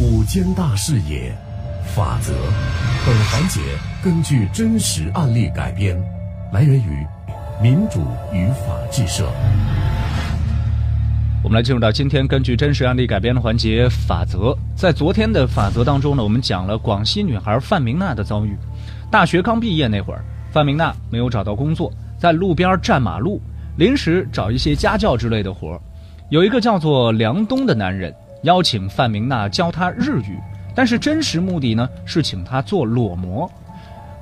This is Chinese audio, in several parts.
五间大视野，法则。本环节根据真实案例改编，来源于民主与法制社。我们来进入到今天根据真实案例改编的环节法则。在昨天的法则当中呢，我们讲了广西女孩范明娜的遭遇。大学刚毕业那会儿，范明娜没有找到工作，在路边站马路，临时找一些家教之类的活儿。有一个叫做梁东的男人邀请范明娜教他日语，但是真实目的呢是请他做裸模，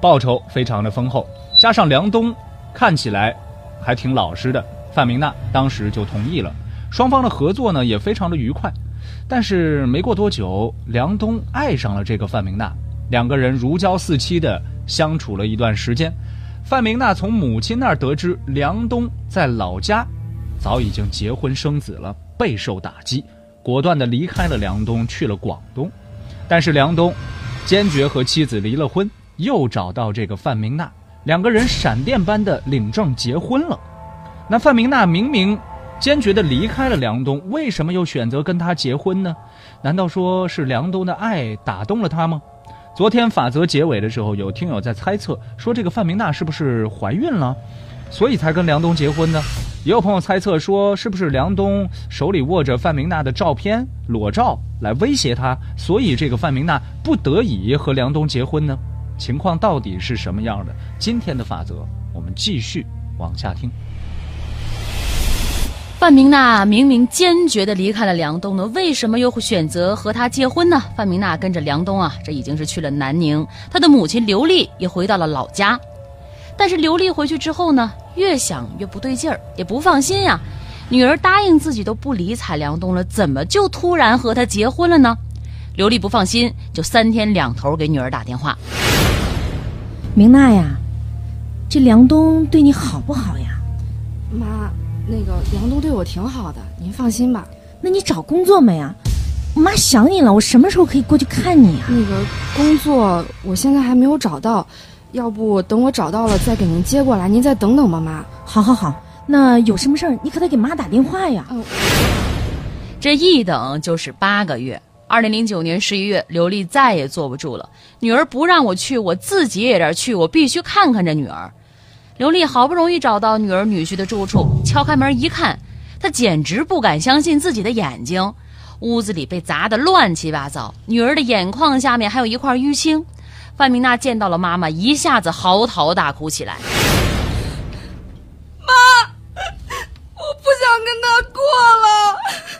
报酬非常的丰厚，加上梁东看起来还挺老实的，范明娜当时就同意了。双方的合作呢也非常的愉快，但是没过多久，梁东爱上了这个范明娜，两个人如胶似漆的相处了一段时间。范明娜从母亲那儿得知梁东在老家。早已经结婚生子了，备受打击，果断地离开了梁东，去了广东。但是梁东坚决和妻子离了婚，又找到这个范明娜，两个人闪电般的领证结婚了。那范明娜明明坚决地离开了梁东，为什么又选择跟他结婚呢？难道说是梁东的爱打动了他吗？昨天法则结尾的时候，有听友在猜测说，这个范明娜是不是怀孕了，所以才跟梁东结婚呢？也有朋友猜测说，是不是梁东手里握着范明娜的照片裸照来威胁他，所以这个范明娜不得已和梁东结婚呢？情况到底是什么样的？今天的法则，我们继续往下听。范明娜明明坚决的离开了梁东呢，为什么又会选择和他结婚呢？范明娜跟着梁东啊，这已经是去了南宁，她的母亲刘丽也回到了老家。但是刘丽回去之后呢，越想越不对劲儿，也不放心呀。女儿答应自己都不理睬梁东了，怎么就突然和他结婚了呢？刘丽不放心，就三天两头给女儿打电话。明娜呀，这梁东对你好不好呀？妈，那个梁东对我挺好的，您放心吧。那你找工作没啊？妈想你了，我什么时候可以过去看你啊？那个工作我现在还没有找到。要不等我找到了再给您接过来，您再等等吧，妈。好，好，好。那有什么事儿，你可得给妈打电话呀。嗯。这一等就是八个月。二零零九年十一月，刘丽再也坐不住了，女儿不让我去，我自己也得去，我必须看看这女儿。刘丽好不容易找到女儿女婿的住处，敲开门一看，她简直不敢相信自己的眼睛。屋子里被砸得乱七八糟，女儿的眼眶下面还有一块淤青。范明娜见到了妈妈，一下子嚎啕大哭起来。妈，我不想跟他过了。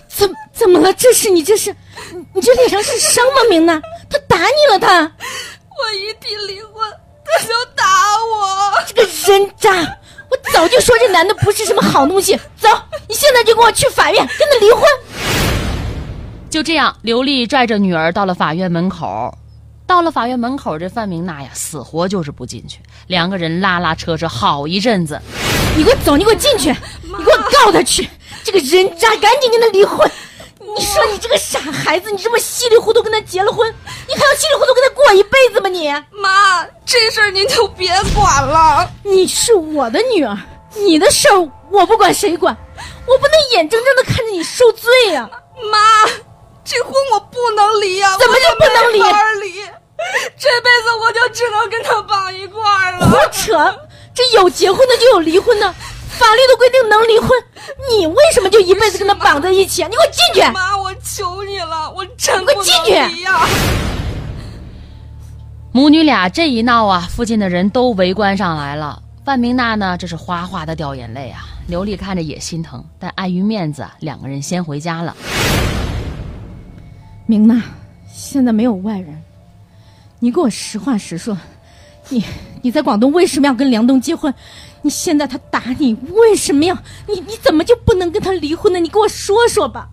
怎怎么了？这是你这是，你这脸上是伤吗？明娜，他打你了，他。我一提离婚，他就打我。这个人渣！我早就说这男的不是什么好东西。走，你现在就跟我去法院跟他离婚。就这样，刘丽拽着女儿到了法院门口。到了法院门口，这范明娜呀，死活就是不进去。两个人拉拉扯扯好一阵子。你给我走，你给我进去，你给我告他去！这个人渣，赶紧跟他离婚！你说你这个傻孩子，你这么稀里糊涂跟他结了婚，你还要稀里糊涂跟他过一辈子吗？你妈，这事儿您就别管了。你是我的女儿，你的事儿我不管，谁管？我不能眼睁睁的看着你受罪呀，妈。这婚我不能离呀！怎么就不能离？离，这辈子我就只能跟他绑一块儿了。胡扯！这有结婚的就有离婚的，法律都规定能离婚，你为什么就一辈子跟他绑在一起啊？你给我进去！妈，我求你了，我真不能离呀！母女俩这一闹啊，附近的人都围观上来了。范明娜呢，这是哗哗的掉眼泪啊。刘丽看着也心疼，但碍于面子，两个人先回家了。明娜，现在没有外人，你给我实话实说，你你在广东为什么要跟梁东结婚？你现在他打你，为什么要你？你怎么就不能跟他离婚呢？你给我说说吧。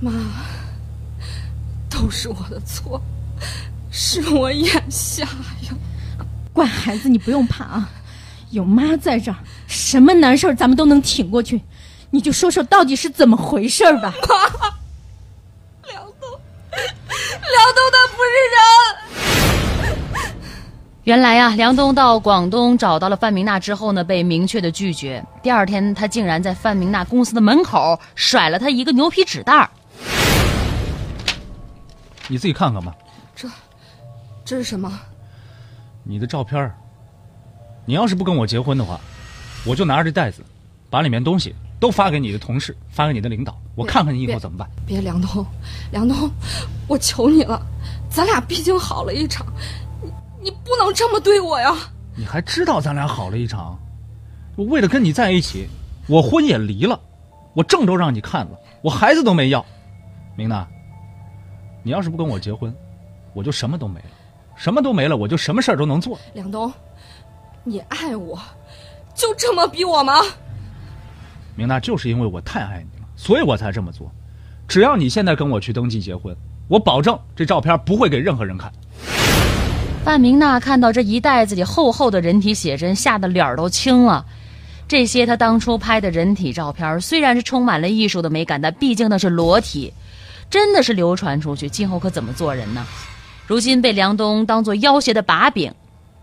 妈，都是我的错，是我眼瞎呀。乖孩子，你不用怕啊，有妈在这儿，什么难事儿咱们都能挺过去。你就说说到底是怎么回事吧。妈。原来啊，梁东到广东找到了范明娜之后呢，被明确的拒绝。第二天，他竟然在范明娜公司的门口甩了他一个牛皮纸袋儿。你自己看看吧。这这是什么？你的照片儿你要是不跟我结婚的话，我就拿着这袋子，把里面东西都发给你的同事，发给你的领导，我看看你以后怎么办。别，梁东，梁东，我求你了，咱俩毕竟好了一场，能这么对我呀！你还知道咱俩好了一场？我为了跟你在一起，我婚也离了，我证都让你看了，我孩子都没要。明娜，你要是不跟我结婚，我就什么都没了，什么都没了，我就什么事儿都能做。梁东，你爱我，就这么逼我吗？明娜，就是因为我太爱你了，所以我才这么做。只要你现在跟我去登记结婚，我保证这照片不会给任何人看。范明娜看到这一袋子里厚厚的人体写真，吓得脸儿都青了。这些她当初拍的人体照片，虽然是充满了艺术的美感，但毕竟那是裸体，真的是流传出去，今后可怎么做人呢？如今被梁冬当做要挟的把柄，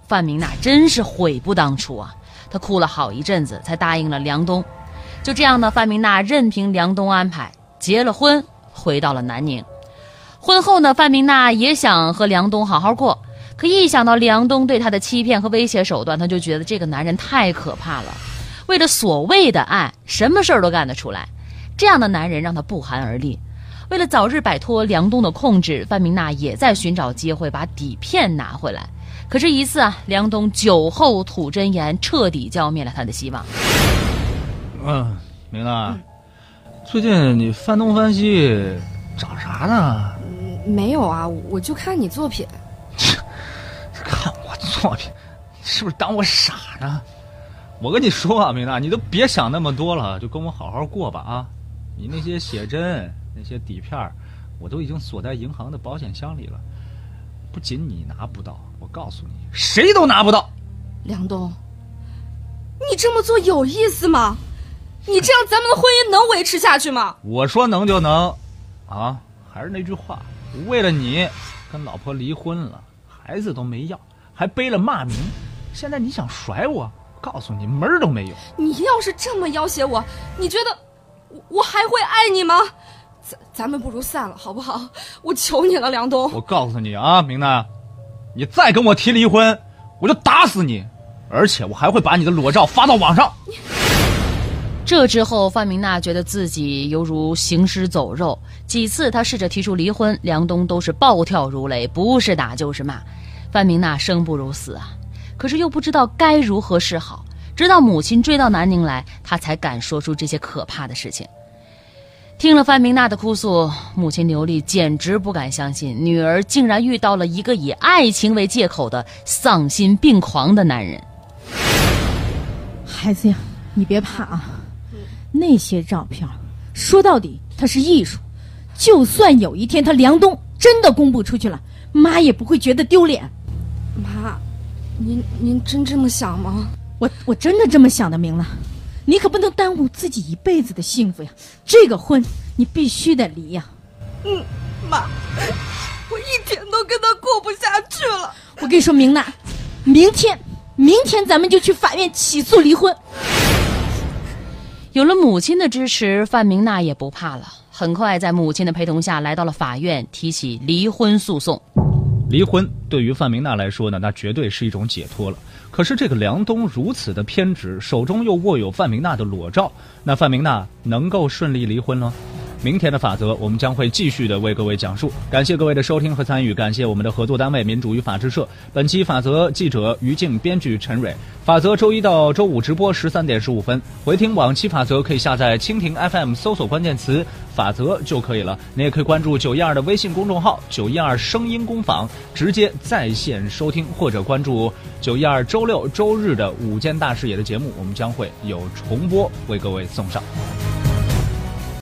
范明娜真是悔不当初啊！她哭了好一阵子，才答应了梁冬。就这样呢，范明娜任凭梁冬安排，结了婚，回到了南宁。婚后呢，范明娜也想和梁冬好好过。可一想到梁东对她的欺骗和威胁手段，她就觉得这个男人太可怕了。为了所谓的爱，什么事儿都干得出来。这样的男人让她不寒而栗。为了早日摆脱梁东的控制，范明娜也在寻找机会把底片拿回来。可这一次啊，梁东酒后吐真言，彻底浇灭了他的希望。嗯，明娜，最近你翻东翻西，找啥呢？没有啊，我就看你作品。作品，是不是当我傻呢？我跟你说啊，明娜，你都别想那么多了，就跟我好好过吧啊！你那些写真、那些底片，我都已经锁在银行的保险箱里了。不仅你拿不到，我告诉你，谁都拿不到。梁东，你这么做有意思吗？你这样咱们的婚姻能维持下去吗？我说能就能，啊，还是那句话，为了你，跟老婆离婚了，孩子都没要，还背了骂名，现在你想甩我？告诉你门儿都没有。你要是这么要挟我，你觉得我我还会爱你吗？咱咱们不如散了，好不好？我求你了，梁东。我告诉你啊，明娜，你再跟我提离婚，我就打死你，而且我还会把你的裸照发到网上。这之后，范明娜觉得自己犹如行尸走肉。几次她试着提出离婚，梁东都是暴跳如雷，不是打就是骂。范明娜生不如死啊，可是又不知道该如何是好。直到母亲追到南宁来，她才敢说出这些可怕的事情。听了范明娜的哭诉，母亲刘丽简直不敢相信，女儿竟然遇到了一个以爱情为借口的丧心病狂的男人。孩子呀，你别怕啊，那些照片，说到底它是艺术，就算有一天他梁冬真的公布出去了，妈也不会觉得丢脸。妈，您您真这么想吗？我我真的这么想的，明了，你可不能耽误自己一辈子的幸福呀！这个婚你必须得离呀！嗯，妈，我一天都跟他过不下去了。我跟你说，明娜，明天明天咱们就去法院起诉离婚。有了母亲的支持，范明娜也不怕了。很快，在母亲的陪同下来到了法院，提起离婚诉讼。离婚对于范明娜来说呢，那绝对是一种解脱了。可是这个梁东如此的偏执，手中又握有范明娜的裸照，那范明娜能够顺利离婚吗？明天的法则，我们将会继续的为各位讲述。感谢各位的收听和参与，感谢我们的合作单位民主与法制社。本期法则记者于静，编剧陈蕊。法则周一到周五直播十三点十五分，回听往期法则可以下载蜻蜓 FM 搜索关键词“法则”就可以了。你也可以关注九一二的微信公众号“九一二声音工坊”，直接在线收听，或者关注九一二周六周日的午间大视野的节目，我们将会有重播为各位送上。